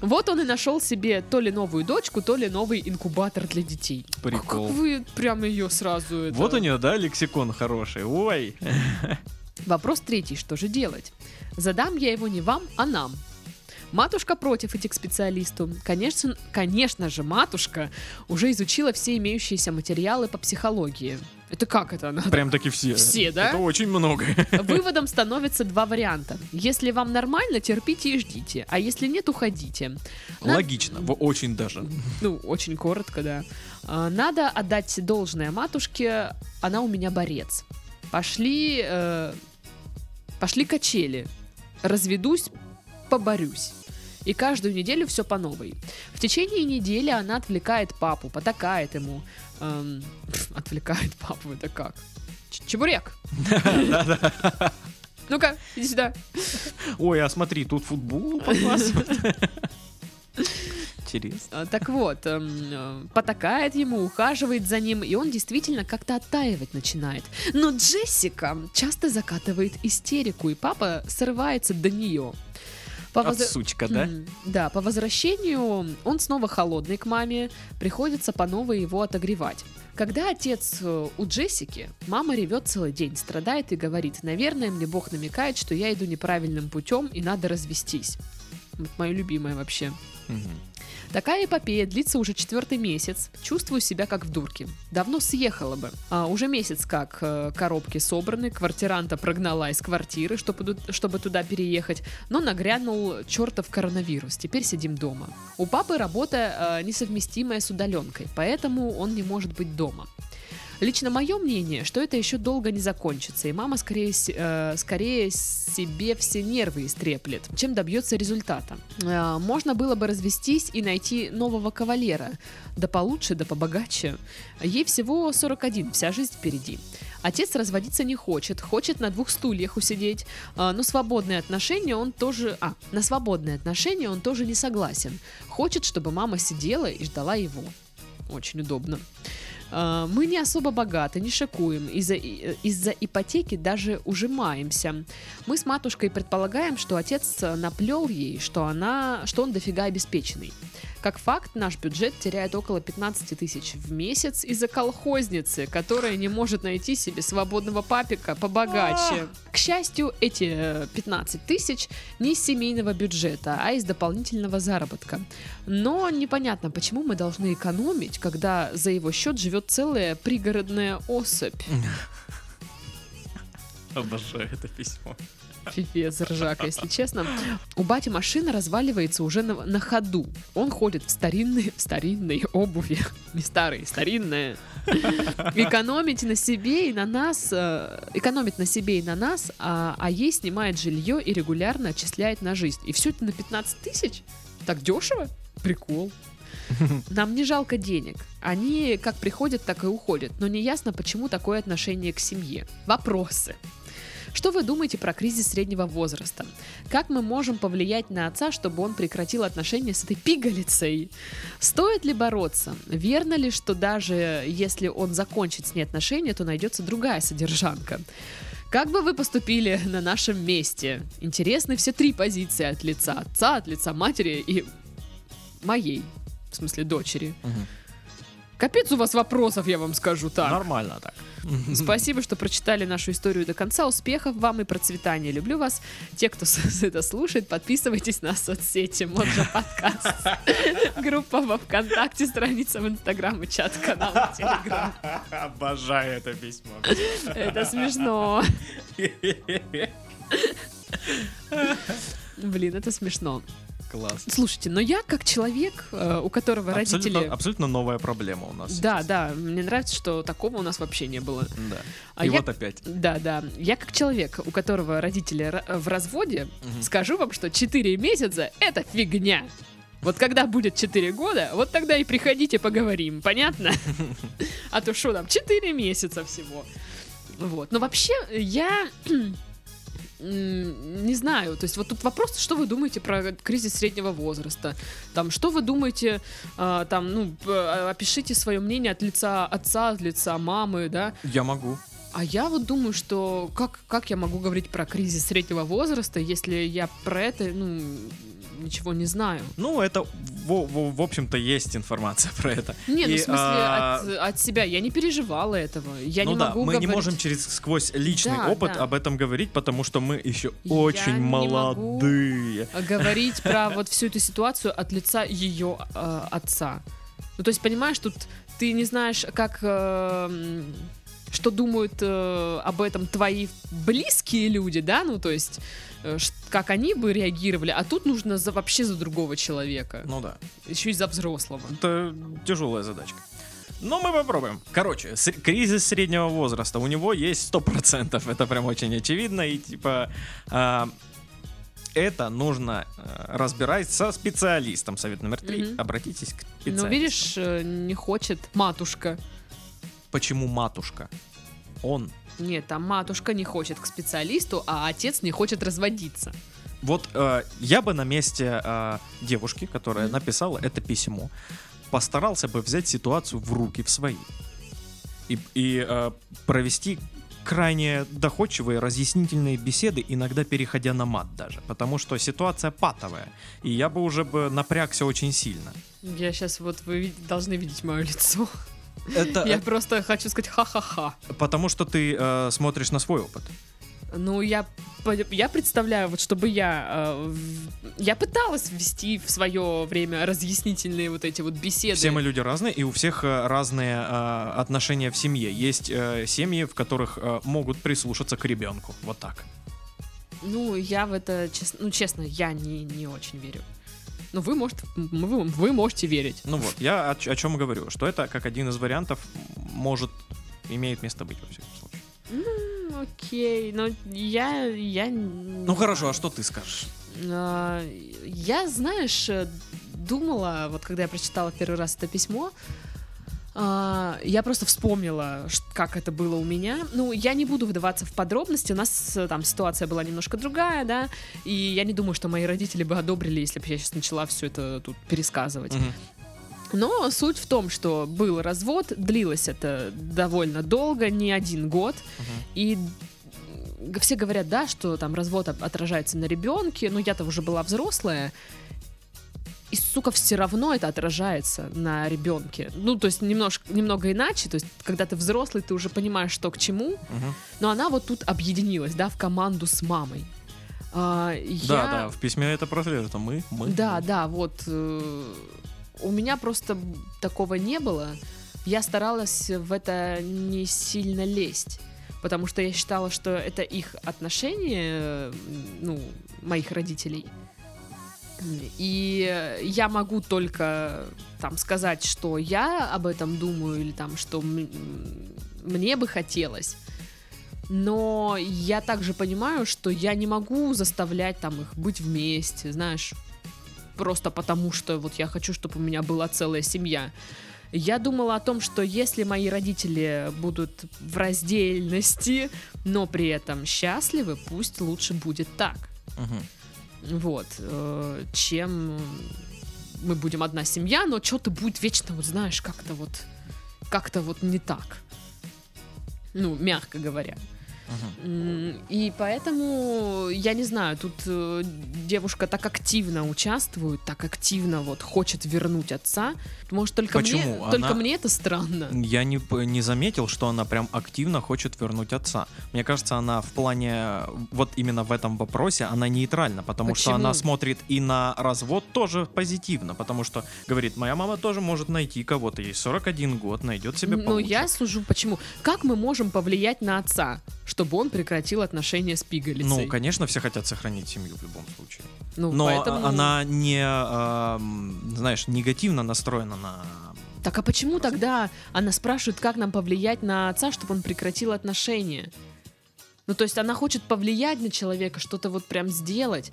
Вот он и нашел себе то ли новую дочку, то ли новый инкубатор для детей.
Прикол.
Как вы прямо ее сразу... это-
Вот у нее, да, лексикон хороший. Ой.
Вопрос третий, что же делать? Задам я его не вам, а нам. Матушка против идти к специалисту. Конечно, конечно же, матушка уже изучила все имеющиеся материалы по психологии. Это как это она?
Прям таки все.
Все, да?
Это очень много.
Выводом становится два варианта. Если вам нормально, терпите и ждите, а если нет, уходите. На-
Логично. Очень даже.
Ну, очень коротко, да. А, Надо отдать должное матушке, она у меня борец. Пошли, э, пошли качели. Разведусь, поборюсь. И каждую неделю все по новой. В течение недели она отвлекает папу, потакает ему. Эм, отвлекает папу, это как? Ч- Чебурек! Ну-ка, иди сюда.
Ой, а смотри, тут футбол показывают. Интересно.
А, Так вот, эм, э, потакает ему, ухаживает за ним, и он действительно как-то оттаивать начинает. Но Джессика часто закатывает истерику, и папа срывается до нее. По
От
возра-
сучка, да?
Да, по возвращению он снова холодный к маме, приходится по новой его отогревать. Когда отец э, у Джессики, мама ревет целый день, страдает и говорит, наверное, мне Бог намекает, что я иду неправильным путем и надо развестись. Вот мое любимое вообще.
Мгм.
Такая эпопея длится уже четвертый месяц. Чувствую себя как в дурке. Давно съехала бы. А, уже месяц как э, коробки собраны, квартиранта прогнала из квартиры, чтобы, чтобы туда переехать, но нагрянул чертов коронавирус. Теперь сидим дома. У папы работа э, несовместимая с удаленкой, поэтому он не может быть дома. Лично мое мнение, что это еще долго не закончится, и мама скорее, э, скорее себе все нервы истреплет, чем добьется результата. Э, можно было бы развестись и найти нового кавалера, да получше, да побогаче. Ей всего 41, вся жизнь впереди. Отец разводиться не хочет, хочет на двух стульях усидеть, а, но свободные отношения он тоже... А, на свободные отношения он тоже не согласен. Хочет, чтобы мама сидела и ждала его. Очень удобно. А, Мы не особо богаты, не шикуем. Из-за и- из-за ипотеки даже ужимаемся. Мы с матушкой предполагаем, что отец наплел ей, что, она, что он дофига обеспеченный. Как факт, наш бюджет теряет около 15 тысяч в месяц из-за колхозницы, которая не может найти себе свободного папика побогаче. К счастью, эти э, 15 тысяч не из семейного бюджета, а из дополнительного заработка. Но непонятно, почему мы должны экономить, когда за его счет живет целая пригородная особь.
Обожаю это письмо.
Пипец, ржака, если честно. У бати машина разваливается уже на, на ходу. Он ходит в старинной, в старинной обуви. Не старой, старинная. Экономить на себе и на нас, э, экономит на себе и на нас, а, а ей снимает жилье и регулярно отчисляет на жизнь. И все это на 15 тысяч? Так дешево? Прикол. Нам не жалко денег. Они как приходят, так и уходят. Но не ясно, почему такое отношение к семье. Вопросы. Что вы думаете про кризис среднего возраста? Как мы можем повлиять на отца, чтобы он прекратил отношения с этой пигалицей? Стоит ли бороться? Верно ли, что даже если он закончит с ней отношения, то найдется другая содержанка? Как бы вы поступили на нашем месте? Интересны все три позиции от лица отца, от лица матери и моей, в смысле дочери.
Мгм.
Капец у вас вопросов, я вам скажу так.
Нормально так.
Спасибо, что прочитали нашу историю до конца. Успехов вам и процветания. Люблю вас. Те, кто это слушает, подписывайтесь на соцсети. Монжа подкаст. Группа во Вконтакте, страница в Инстаграм и чат-канал в Телеграм.
Обожаю это письмо.
Это смешно. Блин, это смешно.
Класс.
Слушайте, но я как человек, э, у которого родители...
Абсолютно, абсолютно новая проблема у нас.
Да,
сейчас.
да, мне нравится, что такого у нас вообще не было.
Да.
А
И
я-
вот опять.
Да, да. Я как человек, у которого родители в разводе,
Мгм.
скажу вам, что 4 месяца — это фигня. Вот когда будет 4 года, вот тогда и приходите поговорим, понятно? А то что там, 4 месяца всего. Вот. Но вообще, я не знаю, то есть вот тут вопрос, что вы думаете про кризис среднего возраста? Там, что вы думаете, а, там, ну, п- опишите свое мнение от лица отца, от лица мамы, да?
Я могу.
А я вот думаю, что как, как я могу говорить про кризис среднего возраста, если я про это, ну, ничего не знаю.
Ну, это, в, в- в общем-то, есть информация про это.
Не, ну в смысле,
а,
от, от себя. Я не переживала этого. Я
ну
не
да,
могу
мы не
говорить-
можем через сквозь личный
Да,
опыт
да.
об этом говорить, потому что мы еще
Я
очень
не могу.
молодые.
говорить про вот всю эту ситуацию от лица ее э, отца. Ну, то есть, понимаешь, тут ты не знаешь, как... э, что думают э, об этом твои близкие люди, да, ну, то есть, э, как они бы реагировали, а тут нужно за, вообще за другого человека,
Ну да.
еще и за взрослого.
Это тяжелая задачка. Но мы попробуем. Короче, с- кризис среднего возраста. У него есть 100%. Это прям очень очевидно. И типа... а, это нужно э, разбирать со специалистом. Совет номер три.
Мгм.
Обратитесь к специалисту.
Ну, видишь, э, не хочет матушка.
Почему матушка? Он.
Нет, там матушка не хочет к специалисту, а отец не хочет разводиться.
Вот э, я бы на месте э, девушки, которая
Мгм.
написала это письмо, постарался бы взять ситуацию в руки в свои и, и, э, провести крайне доходчивые разъяснительные беседы, иногда переходя на мат даже, потому что ситуация патовая, и я бы уже бы напрягся очень сильно.
Я сейчас вот вы должны видеть мое лицо.
Это
Я просто хочу сказать ха-ха-ха.
потому что ты э, смотришь на свой опыт.
Ну, я, я представляю, вот чтобы я... э, я пыталась ввести в свое время разъяснительные вот эти вот беседы.
Все мы люди разные, и у всех э, разные э, отношения в семье. Есть э, семьи, в которых э, могут прислушаться к ребенку. Вот так.
Ну, я в это, чес- ну, честно, я не, не очень верю. Ну, вы, может, вы, вы можете верить.
Ну вот, я о, о чем говорю, что это как один из вариантов может имеет место быть во всяком случае.
М, Окей, но я... я
Ну хорошо, а что ты скажешь?
А, Я, знаешь, э, думала, вот когда я прочитала первый раз это письмо, а, я просто вспомнила, как это было у меня. Ну, я не буду вдаваться в подробности, у нас э, там ситуация была немножко другая, да, и я не думаю, что мои родители бы одобрили, если бы я сейчас начала все это тут пересказывать.
Мгм.
Но суть в том, что был развод, длилось это довольно долго, не один год,
Мгм.
и все говорят, да, что там развод от- отражается на ребенке, но я-то уже была взрослая. И, сука, все равно это отражается на ребенке. Ну, то есть немножко, немного иначе. То есть, когда ты взрослый, ты уже понимаешь, что к чему.
Мгм.
Но она вот тут объединилась, да, в команду с мамой. А, я...
Да, да, в письме это прослеживается. Мы, мы.
Да, да, вот. э, у меня просто такого не было. Я старалась в это не сильно лезть. Потому что я считала, что это их отношения, э, ну, моих родителей. И э, я могу только там сказать, что я об этом думаю, или там, что мне бы хотелось. Но я также понимаю, что я не могу заставлять там их быть вместе, знаешь, просто потому что вот я хочу, чтобы у меня была целая семья. Я думала о том, что если мои родители будут в раздельности, но при этом счастливы, пусть лучше будет так.
Мгм.
Вот, э, чем мы будем одна семья, но что-то будет вечно, вот знаешь, как-то вот, как-то вот не так. Ну, мягко говоря. М, И поэтому, я не знаю, тут э, девушка так активно участвует, так активно вот хочет вернуть отца. Может, только, мне,
Почему?
только
Она-
мне это странно.
Я не, не заметил, что она прям активно хочет вернуть отца. Мне кажется, она в плане, вот именно в этом вопросе, она нейтральна, потому что
Почему?
она смотрит и на развод тоже позитивно, потому что говорит, моя мама тоже может найти кого-то, ей 41 год, найдет себе
Но
получше.
я служу почему? Как мы можем повлиять на отца, чтобы он прекратил отношения с пигалицей?
Ну, конечно, все хотят сохранить семью в любом случае.
Ну,
Но
поэтому-
она не, эм, знаешь, негативно настроена на...
Так а почему тогда она спрашивает, как нам повлиять на отца, чтобы он прекратил отношения? Ну, то есть она хочет повлиять на человека, что-то вот прям сделать.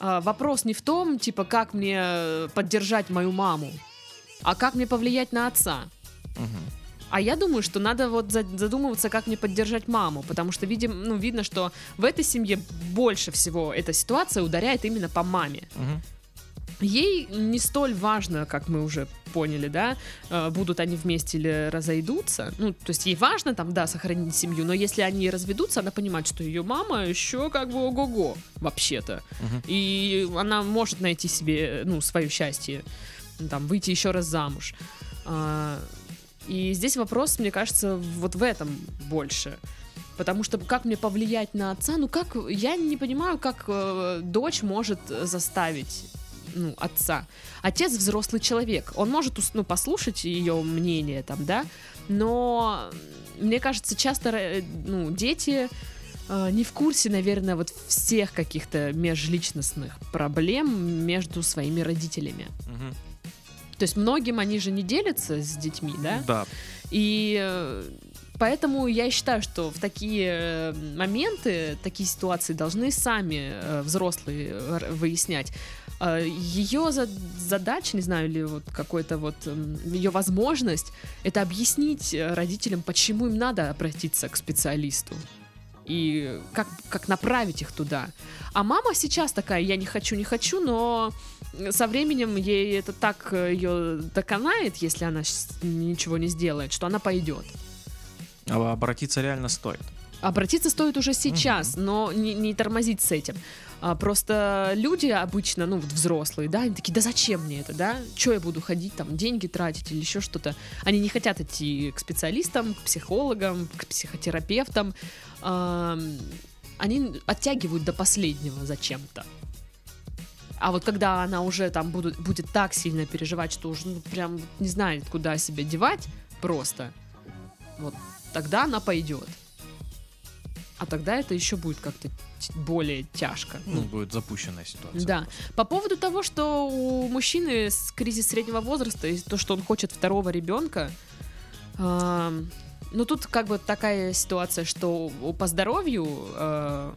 А, вопрос не в том, типа, как мне э, поддержать мою маму, а как мне повлиять на отца.
Мгм.
А я думаю, что надо вот за- задумываться, как мне поддержать маму, потому что видим, ну, видно, что в этой семье больше всего эта ситуация ударяет именно по маме.
Мгм.
Ей не столь важно, как мы уже поняли, да, э, будут они вместе или разойдутся. Ну, то есть ей важно там, да, сохранить семью, но если они разведутся, она понимает, что ее мама еще как бы ого-го, вообще-то.
Мгм.
И она может найти себе, ну, свое счастье, там, выйти еще раз замуж. И здесь вопрос, мне кажется, вот в этом больше. Потому что как мне повлиять на отца? Ну как, я не понимаю, как э, дочь может заставить ну, отца. Отец взрослый человек. Он может ну, послушать ее мнение там, да, но мне кажется, часто э, ну, дети э, не в курсе, наверное, вот всех каких-то межличностных проблем между своими родителями.
Мгм.
То есть многим они же не делятся с детьми, да?
Да.
И э, поэтому я считаю, что в такие э, моменты, такие ситуации должны сами э, взрослые э, выяснять. Ее задача, не знаю, или вот какой-то вот ее возможность, это объяснить родителям, почему им надо обратиться к специалисту и как, как направить их туда. А мама сейчас такая, я не хочу, не хочу, но со временем ей это так ее доконает, если она ничего не сделает, что она пойдет.
А Обратиться реально стоит.
Обратиться стоит уже сейчас, но не, не тормозить с этим. А, просто люди обычно, ну, вот взрослые, да, они такие, да зачем мне это, да? Че я буду ходить, там, деньги тратить или еще что-то? Они не хотят идти к специалистам, к психологам, к психотерапевтам. Они оттягивают до последнего зачем-то. А вот когда она уже там будут, будет так сильно переживать, что уже ну, прям не знает, куда себя девать, просто, вот тогда она пойдет. А тогда это еще будет как-то более тяжко.
Ну,
Ну,
будет запущенная ситуация.
да. По поводу того, что у мужчины с кризис среднего возраста и то, что он хочет второго ребенка, ну тут как бы такая ситуация, что по здоровью э,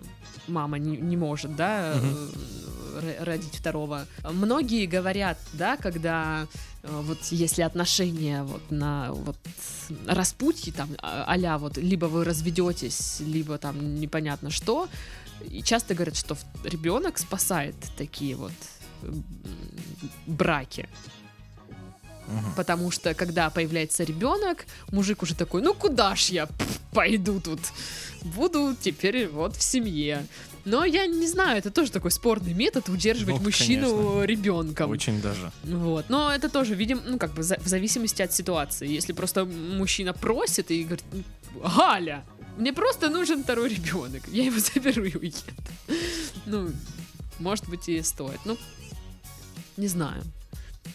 мама не, не может, да, э, родить второго. Многие говорят, да, когда э, вот если отношения вот на вот распутье там а- а-ля вот либо вы разведетесь, либо там непонятно что, и часто говорят, что ребенок спасает такие вот браки.
Мгм.
Потому что, когда появляется ребенок, мужик уже такой, ну куда ж я пф, пойду тут? Буду теперь вот в семье. Но я не знаю, это тоже такой спорный метод удерживать
Ну,
мужчину ребенком.
Очень даже.
Вот. Но это тоже, видим, ну, как бы за- в зависимости от ситуации. Если просто мужчина просит и говорит, «Ну, Галя, мне просто нужен второй ребенок. Я его заберу и уеду. Ну, может быть, и стоит. Ну, не знаю.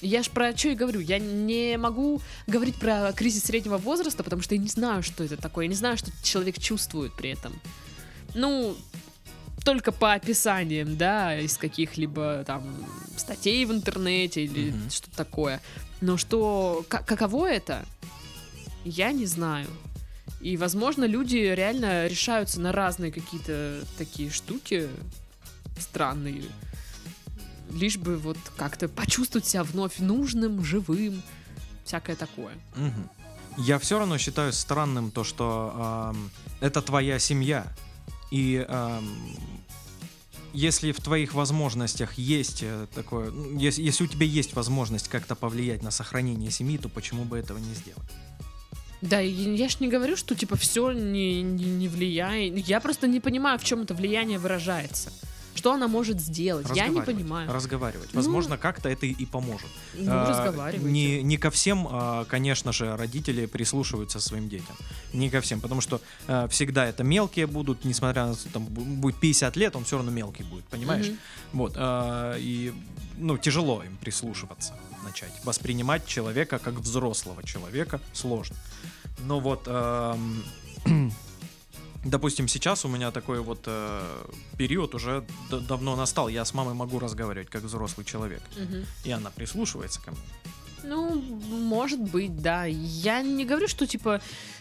Я ж про что и говорю. Я не могу говорить про кризис среднего возраста, потому что я не знаю, что это такое. Я не знаю, что человек чувствует при этом. Ну, только по описаниям, да, из каких-либо там статей в интернете или
Мгм.
что-то такое. Но что, ка- каково это, я не знаю. И, возможно, люди реально решаются на разные какие-то такие штуки странные, лишь бы вот как-то почувствовать себя вновь нужным, живым, всякое такое.
Мгм. Я все равно считаю странным то, что ам, это твоя семья. И ам, если в твоих возможностях есть э, такое, ну, если, если у тебя есть возможность как-то повлиять на сохранение семьи, то почему бы этого не сделать?
Да, я ж не говорю, что типа все не, не, не влияет. Я просто не понимаю, в чем это влияние выражается. Что она может сделать? Я не понимаю.
Разговаривать.
Ну,
Возможно, как-то это и- поможет.
Ну,
А. Не, не ко всем, а, конечно же, родители прислушиваются своим детям. Не ко всем, потому что а, всегда это мелкие будут, несмотря на то, там бу- будет 50 лет, он все равно мелкий будет, понимаешь?
Мгм.
Вот. а, и ну, тяжело им прислушиваться, начать. Воспринимать человека как взрослого человека сложно. Но вот, ам, допустим, сейчас у меня такой вот э, период уже давно настал. Я с мамой могу разговаривать как взрослый человек.
Мгм.
И она прислушивается ко мне.
Ну, может быть, да. Я не говорю, что типа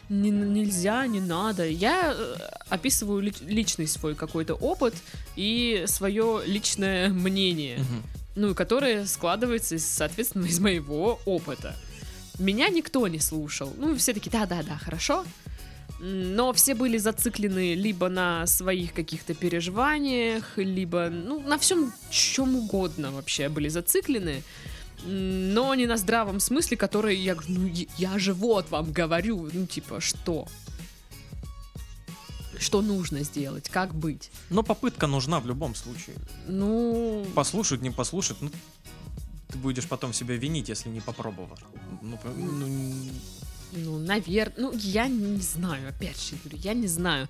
не- нельзя, не надо. Я э, описываю ли- личный свой какой-то опыт и свое личное мнение.
Мгм.
ну, которое складывается, соответственно, из моего опыта. Меня никто не слушал. Ну, все такие, да-да-да, хорошо. Но все были зациклены либо на своих каких-то переживаниях, либо, ну, на всем чем угодно вообще были зациклены. Но не на здравом смысле, который я говорю, ну, я- же вот вам говорю, ну, типа, что? Что нужно сделать? Как быть?
Но попытка нужна в любом случае.
Ну,
Послушать, не послушать, ну, ты будешь потом себя винить, если не попробовал. Ну, ну,
Ну, наверное, ну, я не знаю, опять же говорю, я не знаю.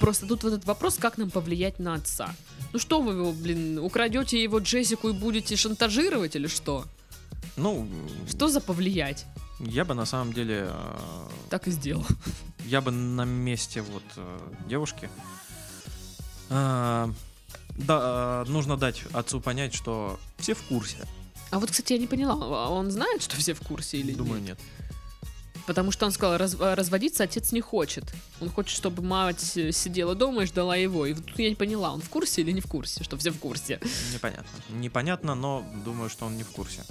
Просто тут вот этот вопрос, как нам повлиять на отца. Ну что вы его, блин, украдете его Джессику и будете шантажировать или что?
ну,
Что за повлиять?
я бы на самом деле, э,
Так и сделал.
я бы на месте вот э, девушки, э, да, э, нужно дать отцу понять, что все в курсе.
А вот, кстати, я не поняла, он знает, что все в курсе или
Думаю,
нет?
нет.
Потому что он сказал, раз- разводиться отец не хочет. Он хочет, чтобы мать э, сидела дома и ждала его. И вот тут я не поняла, он в курсе или не в курсе, что все в курсе.
Непонятно. Непонятно, но думаю, что он не в курсе.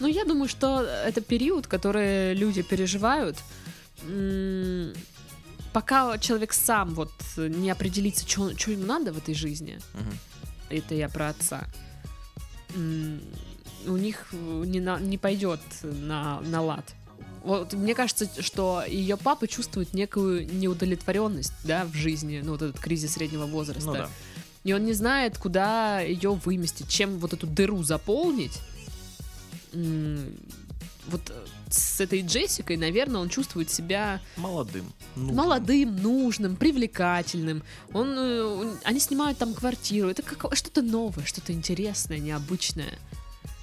Ну, я думаю, что это период, который люди переживают, пока человек сам вот не определится, что ему надо в этой жизни.
Мгм.
Это я про отца. У них не, на- не пойдет на, на лад. Вот мне кажется, что ее папа чувствует некую неудовлетворенность, да, в жизни, ну, вот этот кризис среднего возраста.
Ну да.
И он не знает, куда ее выместить, чем вот эту дыру заполнить. Вот э, с этой Джессикой, наверное, он чувствует себя
Молодым. нужным.
молодым, нужным, привлекательным. Он, э, он- они снимают там квартиру. Это как что-то новое, что-то интересное, необычное.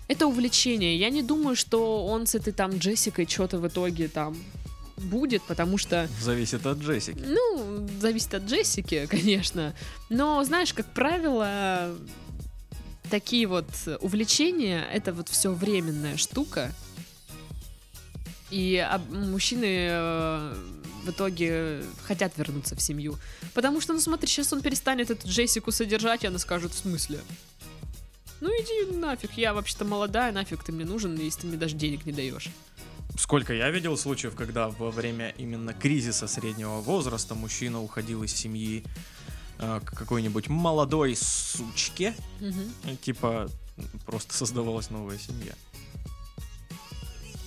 Это увлечение. Я не думаю, что он с этой там Джессикой что-то в итоге там будет, потому что
Зависит от Джессики.
ну, зависит от Джессики, конечно. Но, знаешь, как правило, такие вот увлечения — это вот все временная штука. И мужчины э, в итоге хотят вернуться в семью. Потому что, ну смотри, сейчас он перестанет эту Джессику содержать, и она скажет, в смысле? Ну иди нафиг, я вообще-то молодая, нафиг ты мне нужен, если ты мне даже денег не даешь.
Сколько я видел случаев, когда во время именно кризиса среднего возраста мужчина уходил из семьи э, к какой-нибудь молодой сучке, э, типа просто создавалась новая семья.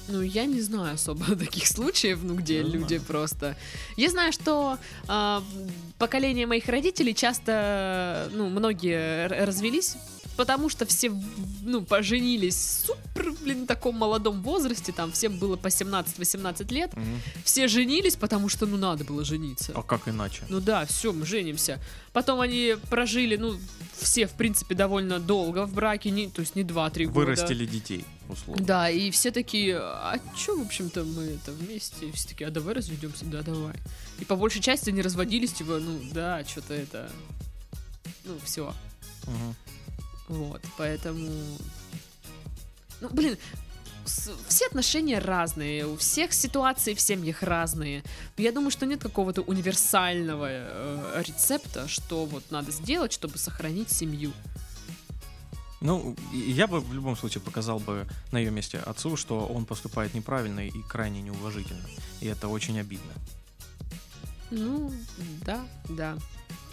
Ну, я не знаю особо таких случаев, ну, где
Не
люди
знаю.
просто... Я знаю, что а, поколение моих родителей часто, ну, многие развелись, потому что все, в- ну, поженились в супер, блин, таком молодом возрасте, там всем было по 17-18 лет,
Мгм.
все женились, потому что, ну, надо было жениться.
А как иначе?
Ну да, все, мы женимся. Потом они прожили, ну, все, в принципе, довольно долго в браке, не, то есть не 2-3 года.
Вырастили детей, условно.
Да, и все такие, а чё, в общем-то, мы это вместе? И все такие, а давай разведемся, да, давай. И по большей части они разводились, типа, ну да, что-то это, ну все,
Мгм.
Вот, поэтому, ну блин, все отношения разные, у всех ситуации в семьях разные. Я думаю, что нет какого-то универсального э, рецепта, что вот надо сделать, чтобы сохранить семью.
Ну, я бы в любом случае показал бы на ее месте отцу, что он поступает неправильно и крайне неуважительно. И это очень обидно.
Ну, да, да.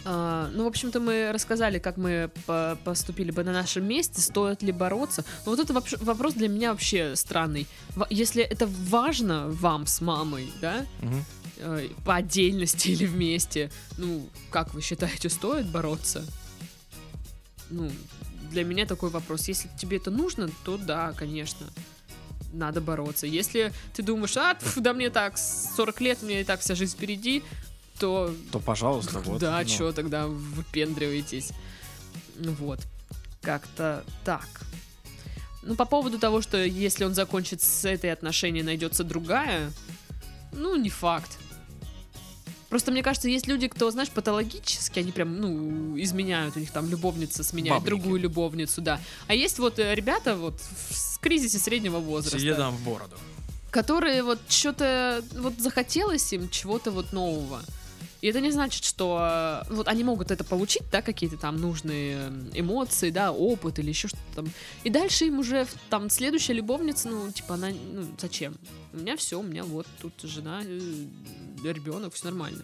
А, ну, в общем-то, мы рассказали, как мы по- поступили бы на нашем месте, стоит ли бороться. Но вот это вопрос для меня вообще странный. Если это важно вам с мамой, да, э, по отдельности или вместе, ну, как вы считаете, стоит бороться? Ну, для меня такой вопрос. Если тебе это нужно, то да, конечно, надо бороться. Если ты думаешь, а, пф, да мне так, 40 лет, у меня и так вся жизнь впереди, то
То, пожалуйста, вот.
да,
ну.
что тогда выпендриваетесь? Ну Вот, как-то так. Ну, по поводу того, что если он закончит с этой отношенией, найдется другая, ну, не факт. Просто мне кажется, есть люди, кто, знаешь, патологически, они прям, ну, изменяют, у них там любовница сменяет
Бабники.
другую любовницу, да. А есть вот э, ребята вот в кризисе среднего возраста
Сидя там в бороду.
которые вот что-то вот захотелось им чего-то вот нового. И это не значит, что э, вот они могут это получить, да, какие-то там нужные э, эмоции, да, опыт или еще что-то там. И дальше им уже там следующая любовница, ну, типа, она, ну, зачем? У меня все, у меня вот тут жена, ребенок, все нормально.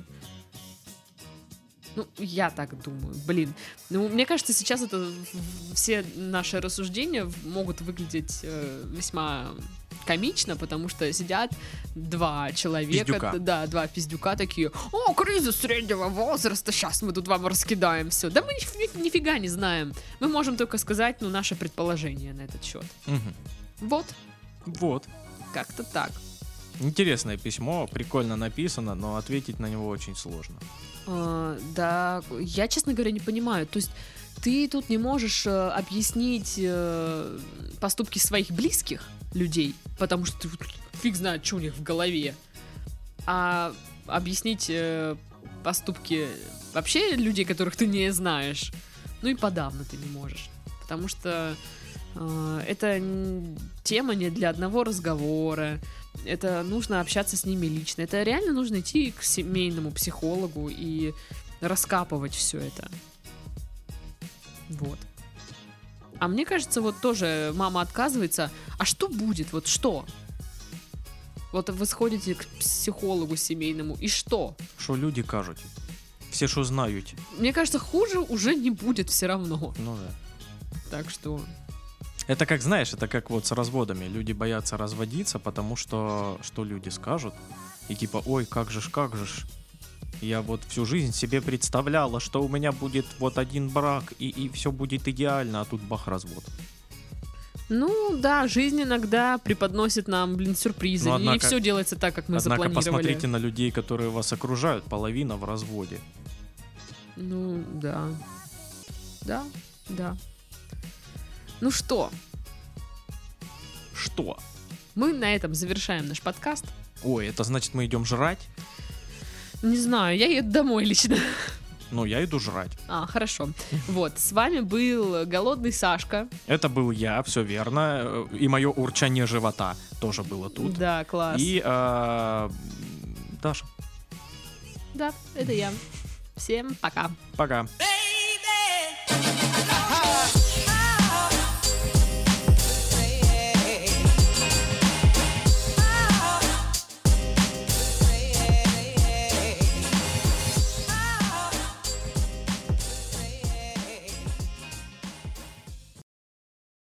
Ну, я так думаю. Блин. Ну, мне кажется, сейчас это все наши рассуждения могут выглядеть э, весьма комично, потому что сидят два человека,
Пиздюка.
да, два пиздюка такие, о, кризис среднего возраста, сейчас мы тут вам раскидаем все. Да мы ни- ни- нифига не знаем. Мы можем только сказать, ну, наше предположение на этот счет.
Мгм.
Вот,
Вот.
как-то так.
Интересное письмо, прикольно написано, но ответить на него очень сложно.
А, да, я, честно говоря, не понимаю. То есть ты тут не можешь э, объяснить э, поступки своих близких людей, потому что ты фиг знает, что у них в голове. А объяснить э, поступки вообще людей, которых ты не знаешь, ну и подавно ты не можешь. Потому что э, это тема не для одного разговора. Это нужно общаться с ними лично. Это реально нужно идти к семейному психологу и раскапывать все это. Вот. А мне кажется, вот тоже мама отказывается. А что будет? Вот что? Вот вы сходите к психологу семейному, и что?
Що люди кажуть? Все, що знають.
Мне кажется, хуже уже не будет все равно.
Ну да.
Так что...
Это как, знаешь, это как вот с разводами. Люди боятся разводиться, потому что что люди скажут? И типа, ой, как же ж, как же ж. Я вот всю жизнь себе представляла, что у меня будет вот один брак, и, и все будет идеально, а тут бах, развод.
Ну да, жизнь иногда преподносит нам, блин, сюрпризы.
Ну,
не
однако-
все делается так, как мы
Однако
запланировали.
посмотрите на людей, которые вас окружают, половина в разводе.
Ну, да. Да, да. Ну что,
Что?
мы на этом завершаем наш подкаст.
Ой, это значит мы идем жрать?
Не знаю, я еду домой лично.
Ну, я иду жрать.
А, хорошо. Вот, с вами был голодный Сашка.
Это был я, все верно. э, И мое урчание живота тоже было тут.
Да, класс.
И э, Даша.
Да, это я. Всем пока.
Пока.
Эй,